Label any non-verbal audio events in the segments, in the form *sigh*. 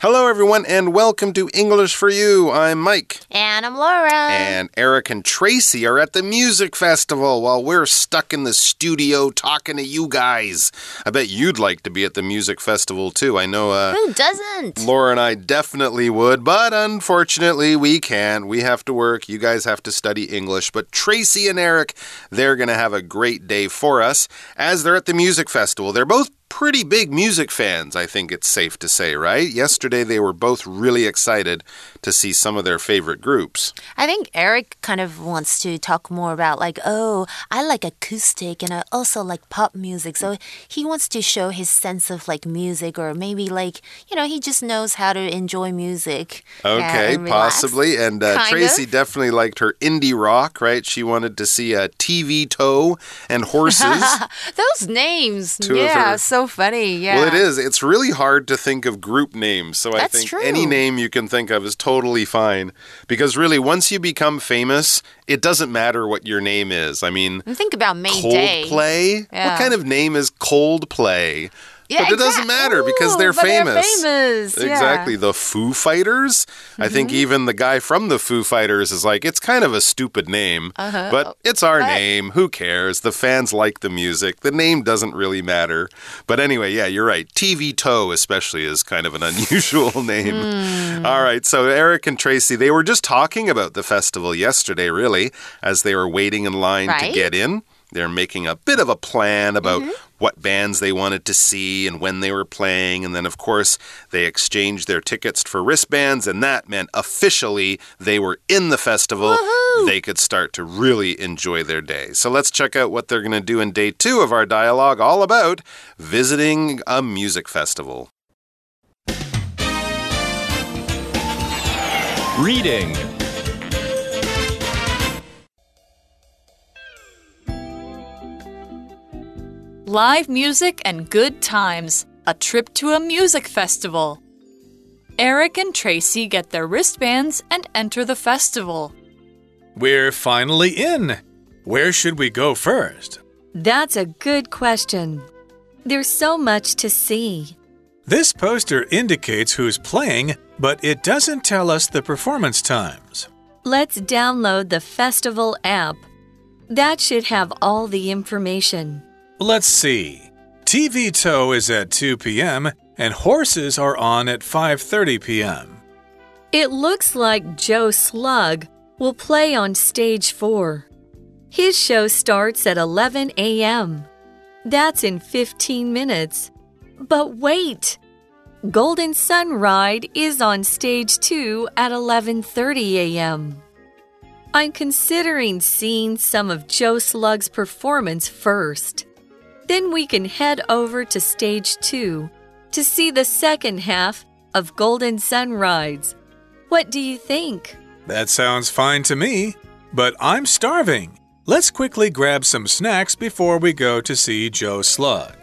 Hello, everyone, and welcome to English for You. I'm Mike. And I'm Laura. And Eric and Tracy are at the music festival while we're stuck in the studio talking to you guys. I bet you'd like to be at the music festival too. I know. Uh, Who doesn't? Laura and I definitely would, but unfortunately we can't. We have to work. You guys have to study English. But Tracy and Eric, they're going to have a great day for us as they're at the music festival. They're both pretty big music fans, I think it's safe to say, right? Yesterday they were both really excited to see some of their favorite groups. I think Eric kind of wants to talk more about, like, oh, I like acoustic and I also like pop music. So he wants to show his sense of like music, or maybe like, you know, he just knows how to enjoy music. Okay, and possibly. And uh, Tracy of. definitely liked her indie rock, right? She wanted to see a TV toe and horses. *laughs* Those names. yeah, so funny. Yeah. Well, it is. It's really hard to think of group names. So That's I think true. any name you can think of is totally fine. Because really, once you become famous, it doesn't matter what your name is. I mean, think about Mayday. Coldplay? Yeah. What kind of name is Coldplay? Yeah, but it doesn't exact- matter because they're but they're famous. famous, yeah. Mm-hmm. Exactly. The Foo Fighters. I think even the guy from the Foo Fighters is like, it's kind of a stupid name, Uh-huh. but it's our But- name. Who cares? The fans like the music. The name doesn't really matter. But anyway, yeah, you're right. TV Toe, especially, is kind of an *laughs* unusual name. Hmm. All right. So Eric and Tracy, they were just talking about the festival yesterday, really, as they were waiting in line to get in. They're making a bit of a plan about what bands they wanted to see and when they were playing. And then, of course, they exchanged their tickets for wristbands, and that meant officially they were in the festival. Woohoo! They could start to really enjoy their day. So let's check out what they're going to do in day two of our dialogue, all about visiting a music festival. Reading. Live music and good times. A trip to a music festival. Eric and Tracy get their wristbands and enter the festival. We're finally in. Where should we go first? That's a good question. There's so much to see. This poster indicates who's playing, but it doesn't tell us the performance times. Let's download the festival app. That should have all the information. Let's see. TV tow is at 2 p.m. and horses are on at 5:30 p.m. It looks like Joe Slug will play on stage 4. His show starts at 11 a.m. That's in 15 minutes. But wait! Golden Sun Ride is on stage 2 at 11:30 a.m. I'm considering seeing some of Joe Slug's performance first. Then we can head over to stage 2 to see the second half of Golden Sun Rides. What do you think? That sounds fine to me, but I'm starving. Let's quickly grab some snacks before we go to see Joe Slug.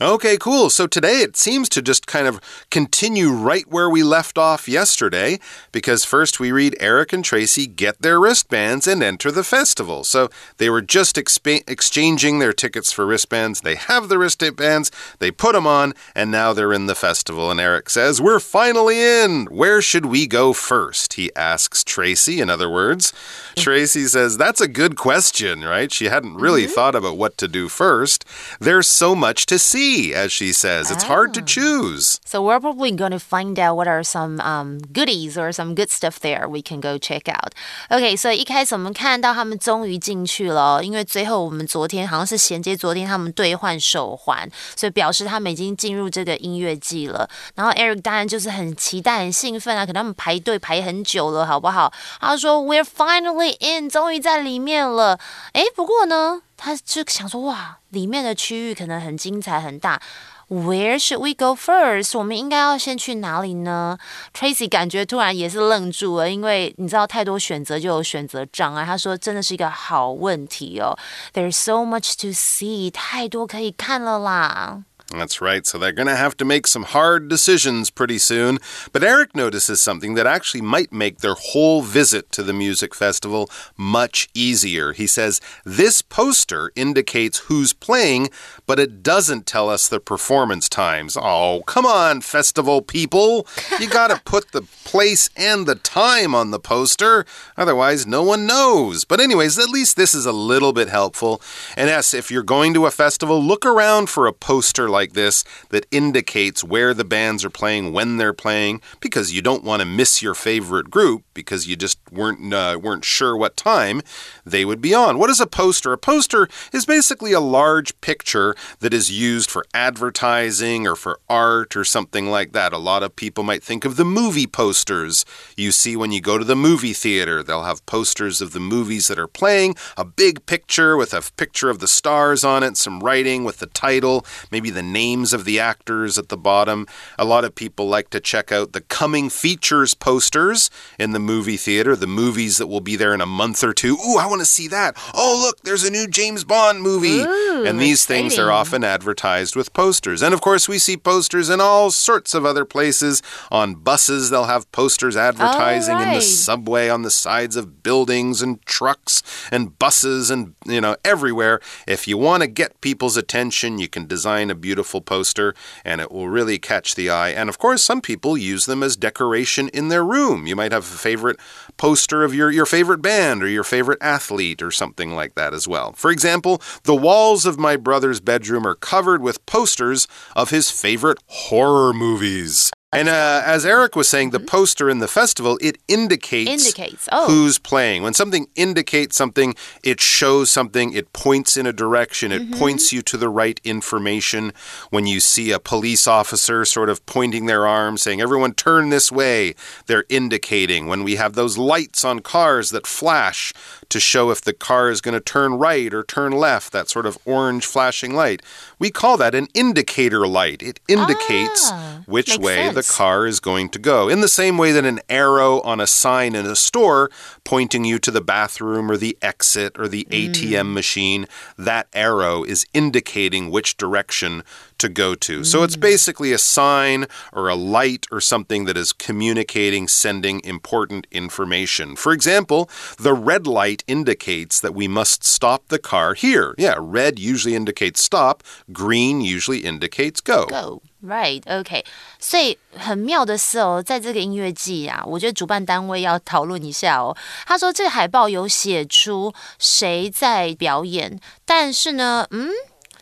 Okay, cool. So today it seems to just kind of continue right where we left off yesterday because first we read Eric and Tracy get their wristbands and enter the festival. So they were just exchanging their tickets for wristbands. They have the wristbands, they put them on, and now they're in the festival. And Eric says, We're finally in. Where should we go first? He asks Tracy, in other words. Mm-hmm. Tracy says, That's a good question, right? She hadn't really mm-hmm. thought about what to do first. There's so much to see, as she says. It's hard to choose. So we're probably going to find out what are some um, goodies or some good stuff there we can go check out. Okay, so 一开始我们看到他们终于进去了，因为最后我们昨天好像是衔接昨天他们兑换手环，所以表示他们已经进入这个音乐季了。然后 Eric 当然就是很期待、很兴奋啊，可能他们排队排很久了，好不好？他说 We're finally in，终于在里面了。诶，不过呢， 他就想说哇，里面的区域可能很精彩很大。Where should we go first？我们应该要先去哪里呢？Tracy 感觉突然也是愣住了，因为你知道太多选择就有选择障碍。他说真的是一个好问题哦。There's so much to see，太多可以看了啦。That's right. So they're going to have to make some hard decisions pretty soon. But Eric notices something that actually might make their whole visit to the music festival much easier. He says, This poster indicates who's playing, but it doesn't tell us the performance times. Oh, come on, festival people. You got to *laughs* put the place and the time on the poster, otherwise, no one knows. But, anyways, at least this is a little bit helpful. And yes, if you're going to a festival, look around for a poster like this that indicates where the bands are playing, when they're playing, because you don't want to miss your favorite group because you just weren't uh, weren't sure what time they would be on. What is a poster? A poster is basically a large picture that is used for advertising or for art or something like that. A lot of people might think of the movie posters you see when you go to the movie theater. They'll have posters of the movies that are playing, a big picture with a picture of the stars on it, some writing with the title, maybe the names of the actors at the bottom. A lot of people like to check out the coming features posters in the movie theater, the movies that will be there in a month or two. Ooh, I want to see that. Oh, look, there's a new James Bond movie. Ooh, and these things are exciting. Mm-hmm. often advertised with posters. And of course, we see posters in all sorts of other places. On buses, they'll have posters advertising in the oh, subway, on the sides of buildings and trucks and buses and, you know, everywhere. If you want to get people's attention, you can design a beautiful poster and it will really catch the eye. And of course, some people use them as decoration in their room. You might have a favorite poster of your, your favorite band or your favorite athlete or something like that as well. For example, the walls of my brother's bedroom are covered with posters of his favorite horror movies. And uh, as Eric was saying, the poster in the festival, it indicates, Indicates, oh. who's playing. When something indicates something, it shows something, it points in a direction, it points you to the right information. When you see a police officer sort of pointing their arm, saying, everyone turn this way, they're indicating. When we have those lights on cars that flash to show if the car is going to turn right or turn left, that sort of orange flashing light, we call that an indicator light. It indicates Ah, which way the car is going to go. In the same way that an arrow on a sign in a store pointing you to the bathroom or the exit or the ATM mm. machine, that arrow is indicating which direction to go to. So it's basically a sign or a light or something that is communicating, sending important information. For example, the red light indicates that we must stop the car here. Yeah, red usually indicates stop, green usually indicates go. Go right, OK。所以很妙的是哦，在这个音乐季啊，我觉得主办单位要讨论一下哦。他说这个海报有写出谁在表演，但是呢，嗯。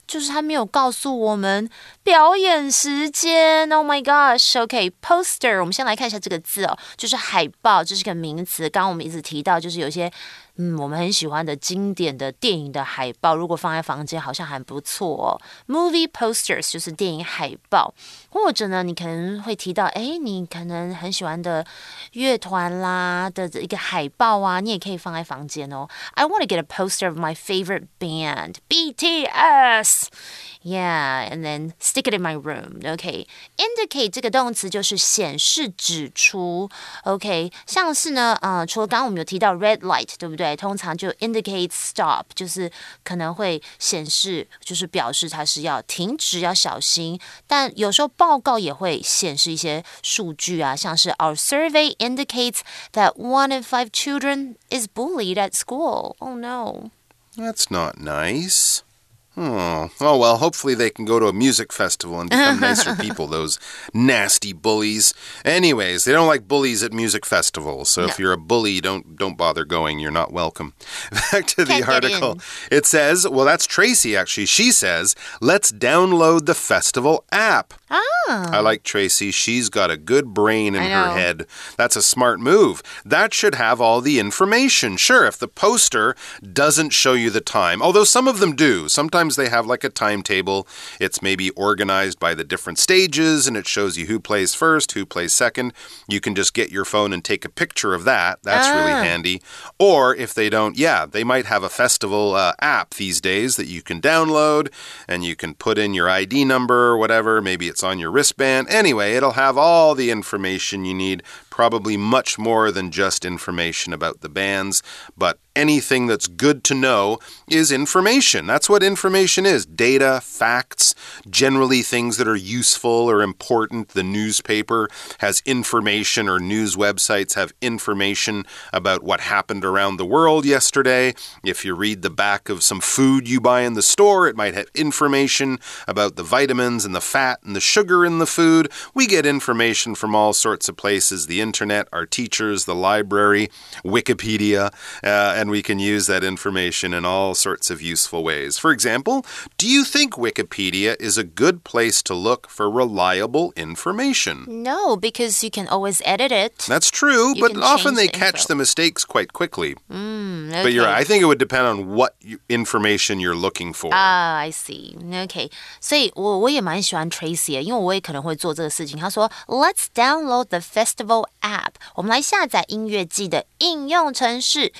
就是他没有告诉我们表演时间。Oh my gosh！OK，poster，、我们先来看一下这个字哦，就是海报，这是个名词。刚刚我们一直提到，就是有些嗯我们很喜欢的经典的电影的海报，如果放在房间好像还不错哦。Movie posters 就是电影海报，或者呢，你可能会提到，哎，你可能很喜欢的乐团啦的一个海报啊，你也可以放在房间哦。I want to get a poster of my favorite band, BTS. Yeah, and then stick it in my room. OK, indicate 这个动词就是显示、指出。OK，像是呢，呃，除了刚刚我们有提到 red light，对不对？ 通常就 indicate stop，就是可能会显示，就是表示它是要停止，要小心。但有时候报告也会显示一些数据啊，像是 Our survey indicates that one in five children is bullied at school. Oh no. That's not nice. Oh, oh well, hopefully they can go to a music festival and become nicer *laughs* people, those nasty bullies. Anyways, they don't like bullies at music festivals. So if you're a bully, don't don't bother going. You're not welcome. *laughs* Back to the Can't get article. It says, well, that's Tracy actually. She says, let's download the festival app. I like Tracy. She's got a good brain in her head. That's a smart move. That should have all the information. Sure, if the poster doesn't show you the time, although some of them do. Sometimes they have like a timetable. It's maybe organized by the different stages and it shows you who plays first, who plays second. You can just get your phone and take a picture of that. That's really Ah. handy. Or if they don't, yeah, they might have a festival uh, app these days that you can download and you can put in your ID number or whatever. Maybe it's on your wristband. Anyway, it'll have all the information you need probably much more than just information about the bands, but anything that's good to know is information. That's what information is data, facts, generally things that are useful or important. The newspaper has information, or news websites have information about what happened around the world yesterday. If you read the back of some food you buy in the store, it might have information about the vitamins and the fat and the sugar in the food. We get information from all sorts of places the internet, our teachers, the library, Wikipedia, uh, and we can use that information in all sorts of useful ways. For example, do you think Wikipedia is a good place to look for reliable information? No, because you can always edit it. That's true, You but can often change they the catch info. the mistakes quite quickly. Mm, But you're okay. right. I think it would depend on what you, information you're looking for. Ah, I see. OK，所以我我也蛮喜欢 Tracy 的，因为我也可能会做这个事情。他说，Let's download the festival app，我们来下载音乐季的应用程式。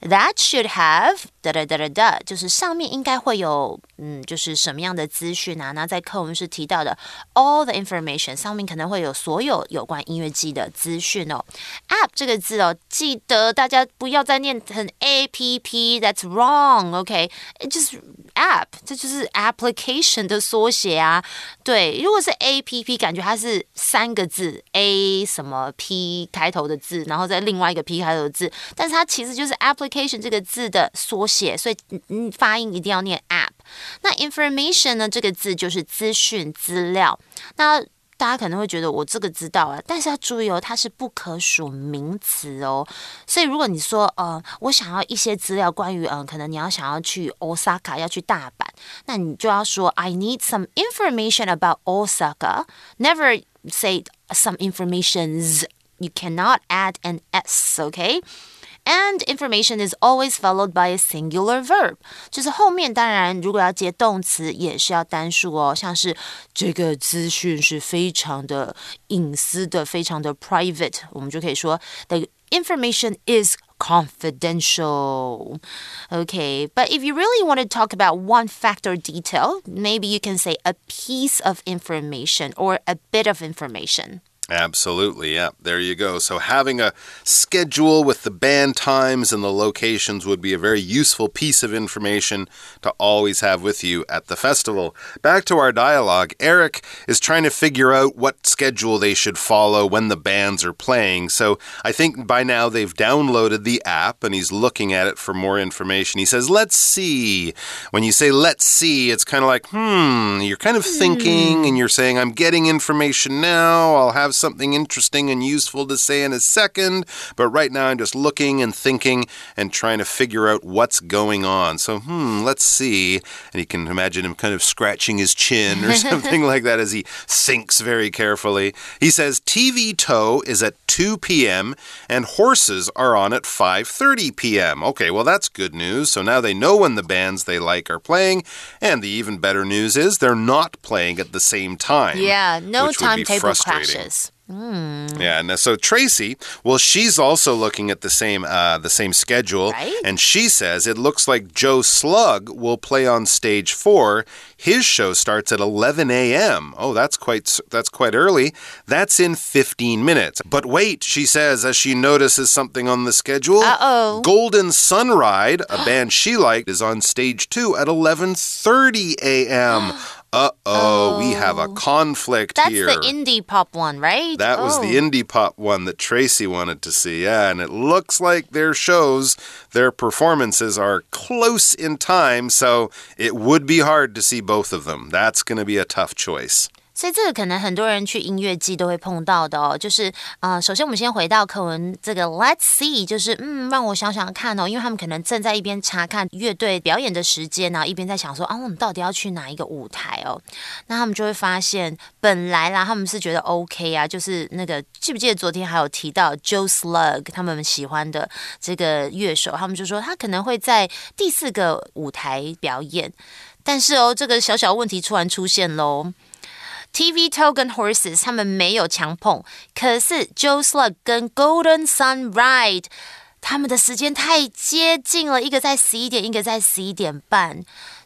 That should have 哒哒哒哒哒，就是上面应该会有，嗯，就是什么样的资讯啊？那在课文是提到的 all the information，上面可能会有所有有关音乐季的资讯哦。App 这个字哦，记得大家不要再念成 A P P，That's wrong，OK？、就是 app，这就是 application 的缩写啊。对，如果是 A P P，感觉它是三个字 A 什么 P 开头的字，然后再另外一个 P 开头的字，但是它其实就是 applic cation 这个字的缩写，所以嗯嗯发音一定要念 app。那 information 呢，这个字就是资讯资料。那大家可能会觉得我这个知道啊，但是要注意哦，它是不可数名词哦。所以如果你说呃，我想要一些资料关于嗯、呃，可能你要想要去 Osaka，要去大阪，那你就要说 I need some information about Osaka. Never say some informations. You cannot add an s. Okay. And information is always followed by a singular verb，就是后面当然如果要接动词也是要单数哦，像是这个资讯是非常的隐私的，非常的 private，我们就可以说 the information is confidential. Okay, but if you really want to talk about one fact or detail, maybe you can say a piece of information or a bit of information. Absolutely, yeah. There you go. So, having a schedule with the band times and the locations would be a very useful piece of information to always have with you at the festival. Back to our dialogue. Eric is trying to figure out what schedule they should follow when the bands are playing. So, I think by now they've downloaded the app and he's looking at it for more information. He says, Let's see. When you say let's see, it's kind of like, hmm, you're kind of thinking and you're saying, I'm getting information now. I'll have something interesting and useful to say in a second. But right now, I'm just looking and thinking and trying to figure out what's going on. So, hmm, let's see. And you can imagine him kind of scratching his chin or *laughs* something like that as he thinks very carefully. He says TV tow is at 2 p.m. and horses are on at 5:30 p.m. Okay, well that's good news. So now they know when the bands they like are playing, and the even better news is they're not playing at the same time. Yeah, no which would be timetable frustrating. Crashes. Yeah, and so Tracy, well, she's also looking at the same uh, the same schedule, Right. and she says it looks like Joe Slug will play on stage four. His show starts at 11 a.m. Oh, that's quite that's quite early. That's in 15 minutes. But wait, she says as she notices something on the schedule. Uh-oh. Golden Sunride, a band she liked, is on stage two at 11:30 a.m. *gasps* *gasps* Uh oh, we have a conflict That's here. the indie pop one, right? That was Oh. the indie pop one that Tracy wanted to see. Yeah, and it looks like their shows, their performances are close in time, so it would be hard to see both of them. That's going to be a tough choice. 所以这个可能很多人去音乐季都会碰到的哦，就是呃，首先我们先回到课文这个 Let's see，就是嗯，让我想想看哦，因为他们可能正在一边查看乐队表演的时间，然后一边在想说啊，我们到底要去哪一个舞台哦？那他们就会发现，本来啦，他们是觉得 OK 啊，就是那个记不记得昨天还有提到 Joe Slug 他们喜欢的这个乐手，他们就说他可能会在第四个舞台表演，但是哦，这个小小问题突然出现喽。TV Token Horses 他们没有强碰，可是 Joe Slug 跟 Golden Sun Ride 他们的时间太接近了，一个在十一点，一个在十一点半，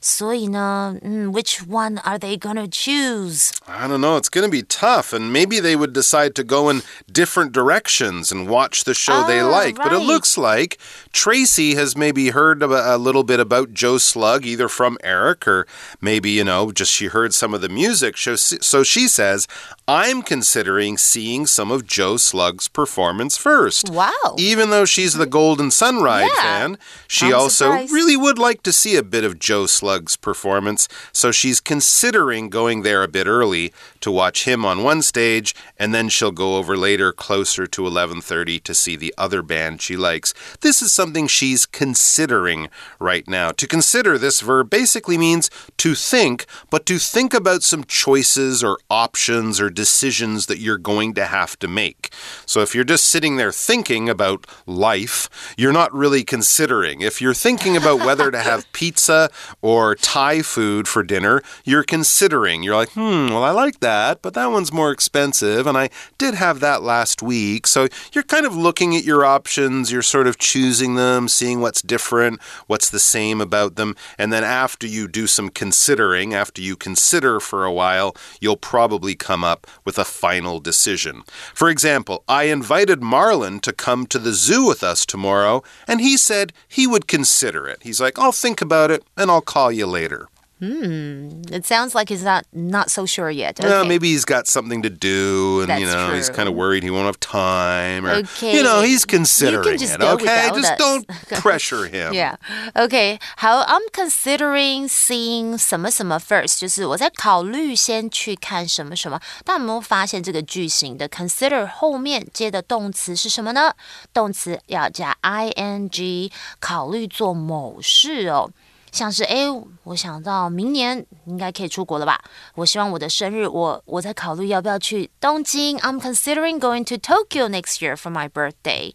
So, you know, which one are they going to choose? I don't know. It's going to be tough. And maybe they would decide to go in different directions and watch the show oh, they ah, like. Right. But it looks like Tracy has maybe heard a, a little bit about Joe Slug, either from Eric or maybe, you know, just she heard some of the music. So she says, I'm considering seeing some of Joe Slug's performance first. Wow. Even though she's the Golden Sunrise yeah. fan, she I'm also surprised. really would like to see a bit of Joe Slug Performance. So she's considering going there a bit early to watch him on one stage, and then she'll go over later closer to 11:30 to see the other band she likes. This is something she's considering right now. To consider this verb basically means to think, but to think about some choices or options or decisions that you're going to have to make. So if you're just sitting there thinking about life, you're not really considering. If you're thinking about whether to *laughs* have pizza or Thai food for dinner, you're considering. You're like, hmm, well, I like that, but that one's more expensive, and I did have that last week. So you're kind of looking at your options, you're sort of choosing them, seeing what's different, what's the same about them, and then after you do some considering, after you consider for a while, you'll probably come up with a final decision. For example, I invited Marlon to come to the zoo with us tomorrow, and he said he would consider it. He's like, I'll think about it and I'll call you later. It sounds like he's not not so sure yet. Well, Okay. maybe he's got something to do, and you That's know he's true. kind of worried he won't have time, or Okay. you know he's considering just it. go Okay, without just us. don't *laughs* pressure him. Yeah. Okay. 好，I'm considering seeing 什么什么 first，就是我在考虑先去看什么什么。但有没有发现这个句型的 consider 后面接的动词是什么呢？动词要加 ing，考虑做某事哦。 像是诶，我想到明年应该可以出国了吧？我希望我的生日，我我在考虑要不要去东京。I'm considering going to Tokyo next year for my birthday.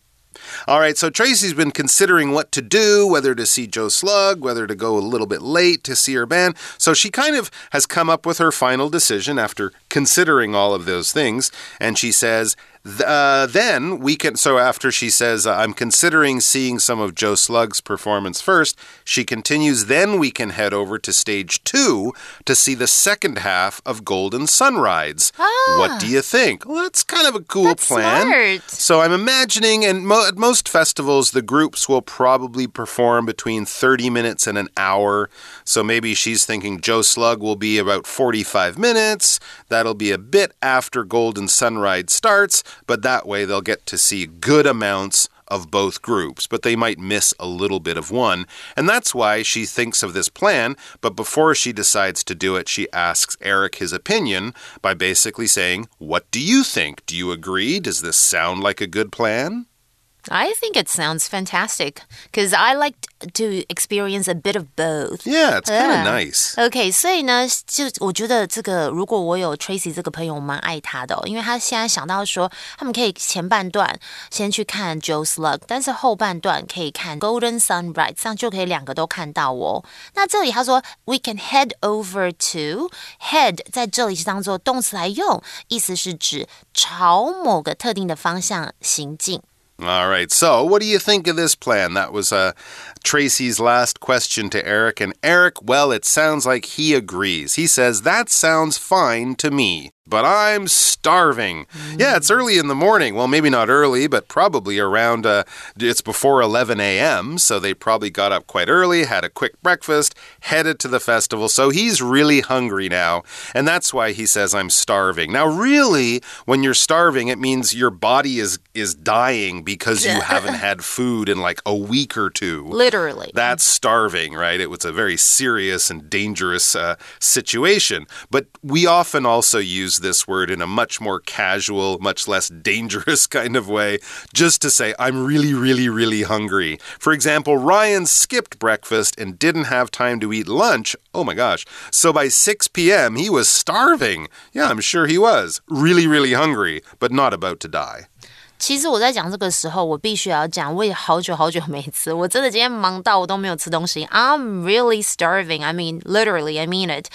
All right, so Tracy's been considering what to do, whether to see Joe Slug, whether to go a little bit late to see her band. So she kind of has come up with her final decision after considering all of those things. And she says, th- uh, then we can. So after she says, uh, I'm considering seeing some of Joe Slug's performance first, she continues, then we can head over to stage two to see the second half of Golden Sunrides. What do you think? Well, that's kind of a cool That's plan. smart. So I'm imagining, and mo at most festivals, the groups will probably perform between 30 minutes and an hour. So maybe she's thinking Joe Slug will be about 45 minutes. That'll be a bit after Golden Sunrise starts, but that way they'll get to see good amounts of both groups, but they might miss a little bit of one. And that's why she thinks of this plan. But before she decides to do it, she asks Eric his opinion by basically saying, What do you think? Do you agree? Does this sound like a good plan? I think it sounds fantastic because I like to experience a bit of both. Yeah, it's kind of Yeah. nice. OK，所以呢，就我觉得这个，如果我有 Tracy 这个朋友，我蛮爱他的、哦，因为他现在想到说，他们可以前半段先去看 Joe Slug，但是后半段可以看 Golden Sunrise，这样就可以两个都看到哦。那这里他说 We can head over to head，在这里是当做动词来用，意思是指朝某个特定的方向行进。 All right. So, what do you think of this plan? That was uh, Tracy's last question to Eric. And Eric, well, it sounds like he agrees. He says, That sounds fine to me. But I'm starving. Yeah, it's early in the morning. Well, maybe not early, but probably around, uh, it's before 11 a.m. So they probably got up quite early, had a quick breakfast, headed to the festival. So he's really hungry now. And that's why he says, I'm starving. Now, really, when you're starving, it means your body is, is dying because you *laughs* haven't had food in like a week or two. Literally. That's starving, right? It was a very serious and dangerous uh, situation. But we often also use this word in a much more casual, much less dangerous *laughs* kind of way, just to say, I'm really, really, really hungry. For example, Ryan skipped breakfast and didn't have time to eat lunch. Oh my gosh. So by 6 p.m., he was starving. Yeah, I'm sure he was. Really, really hungry, but not about to die. 其实我在讲这个时候，我必须要讲，我也好久好久没吃，我真的今天忙到我都没有吃东西。I'm really starving. I mean, literally, I mean it.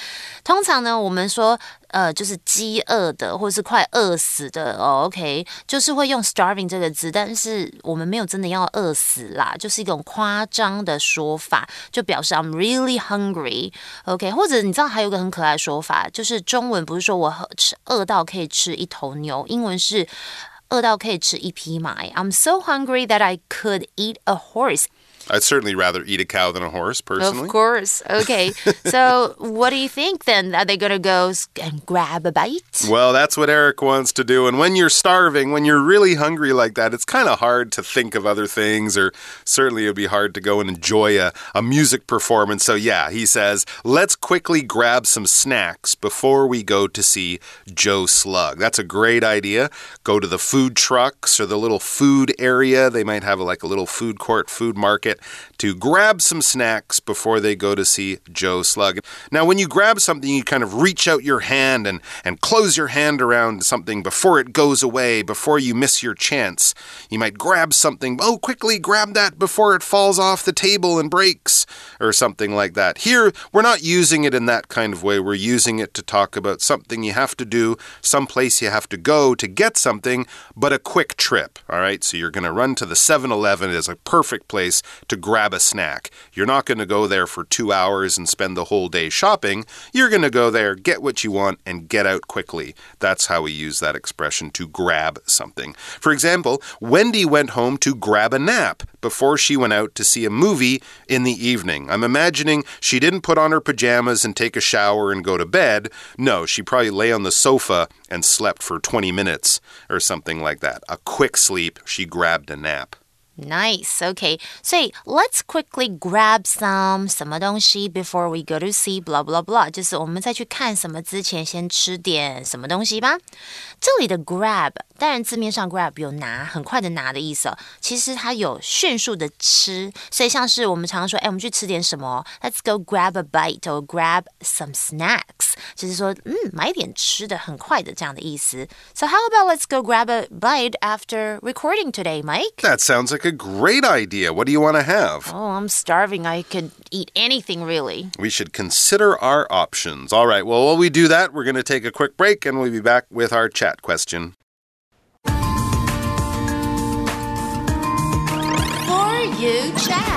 通常呢，我们说呃，就是饥饿的，或是快饿死的哦。OK，就是会用 starving 这个字，但是我们没有真的要饿死啦，就是一种夸张的说法，就表示 I'm really hungry。OK，或者你知道还有个很可爱的说法，就是中文不是说我吃饿到可以吃一头牛，英文是。饿到可以吃一匹马。I'm so hungry that I could eat a horse. I'd certainly rather eat a cow than a horse, personally. Of course. Okay. *laughs* so, what do you think then? Are they going to go and grab a bite? Well, that's what Eric wants to do. And when you're starving, when you're really hungry like that, it's kind of hard to think of other things, or certainly it'd be hard to go and enjoy a, a music performance. So, yeah, he says, let's quickly grab some snacks before we go to see Joe Slug. That's a great idea. Go to the food trucks or the little food area. They might have like a little food court, food market to grab some snacks before they go to see Joe Slug. Now, when you grab something, you kind of reach out your hand and, and close your hand around something before it goes away, before you miss your chance. You might grab something, oh, quickly grab that before it falls off the table and breaks, or something like that. Here, we're not using it in that kind of way. We're using it to talk about something you have to do, someplace you have to go to get something, but a quick trip. All right, so you're going to run to the 7 Eleven, is a perfect place to grab a snack. You're not going to go there for two hours and spend the whole day shopping. You're going to go there, get what you want, and get out quickly. That's how we use that expression to grab something. For example, Wendy went home to grab a nap before she went out to see a movie in the evening. I'm imagining she didn't put on her pajamas and take a shower and go to bed. No, she probably lay on the sofa and slept for 20 minutes or something like that. A quick sleep. She grabbed a nap. Nice. Okay. So let's quickly grab some 什么东西 before we go to see blah blah blah，就是我们在去看什么之前，先吃点什么东西吧。这里的 grab，当然字面上 grab 有拿，很快的拿的意思。其实它有迅速的吃，所以像是我们常常说，哎，我们去吃点什么？Let's go grab a bite or grab some snacks，就是说，嗯，买点吃的，很快的这样的意思。So how about let's go grab a bite after recording today, Mike? That sounds like a great idea. What do you want to have? Oh, I'm starving. I could eat anything, really. We should consider our options. All right, well, while we do that, we're going to take a quick break and we'll be back with our chat question. For you chat.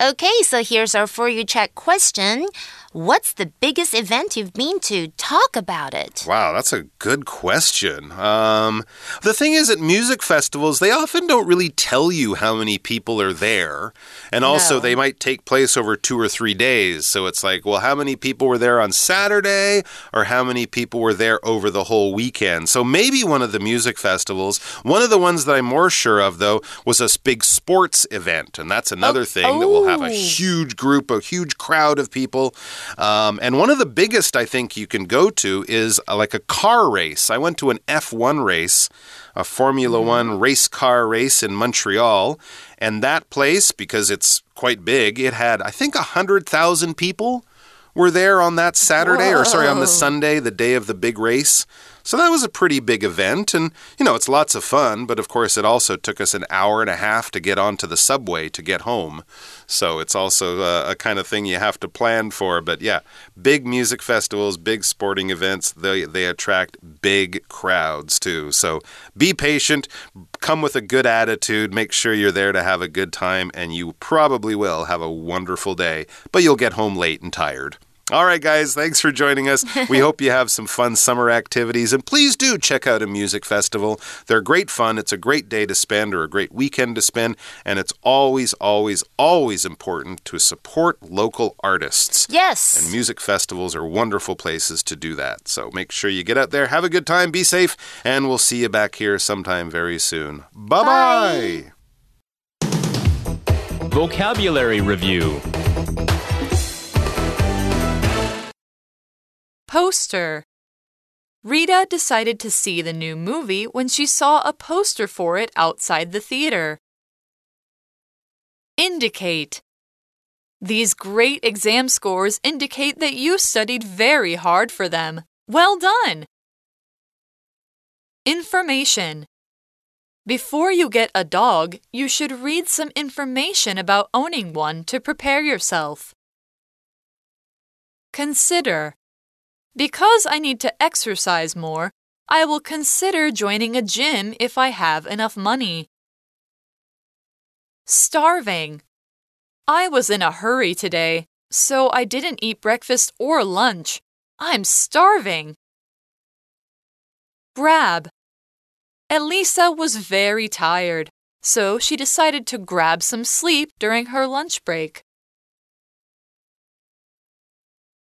Okay, so here's our For You chat question. What's the biggest event you've been to? Talk about it. Wow, that's a good question. Um, the thing is, at music festivals, they often don't really tell you how many people are there. And also, no. they might take place over two or three days. So it's like, well, how many people were there on Saturday or how many people were there over the whole weekend? So maybe one of the music festivals, one of the ones that I'm more sure of, though, was a big sports event. And that's another oh, thing oh. that will have a oh. huge group, a huge crowd of people. Um, and one of the biggest I think you can go to is uh, like a car race. I went to an F1 race, a Formula mm-hmm. One race car race in Montreal. And that place, because it's quite big, it had, I think, 100,000 people were there on that Saturday, Whoa. or sorry, on the Sunday, the day of the big race. So that was a pretty big event, and you know, it's lots of fun, but of course, it also took us an hour and a half to get onto the subway to get home. So it's also a, a kind of thing you have to plan for. But yeah, big music festivals, big sporting events, they, they attract big crowds too. So be patient, come with a good attitude, make sure you're there to have a good time, and you probably will have a wonderful day, but you'll get home late and tired. All right, guys, thanks for joining us. We *laughs* hope you have some fun summer activities. And please do check out a music festival. They're great fun. It's a great day to spend or a great weekend to spend. And it's always, always, always important to support local artists. Yes. And music festivals are wonderful places to do that. So make sure you get out there, have a good time, be safe, and we'll see you back here sometime very soon. Bye bye. Vocabulary Review Poster. Rita decided to see the new movie when she saw a poster for it outside the theater. Indicate. These great exam scores indicate that you studied very hard for them. Well done! Information. Before you get a dog, you should read some information about owning one to prepare yourself. Consider. Because I need to exercise more, I will consider joining a gym if I have enough money. Starving. I was in a hurry today, so I didn't eat breakfast or lunch. I'm starving. Grab. Elisa was very tired, so she decided to grab some sleep during her lunch break.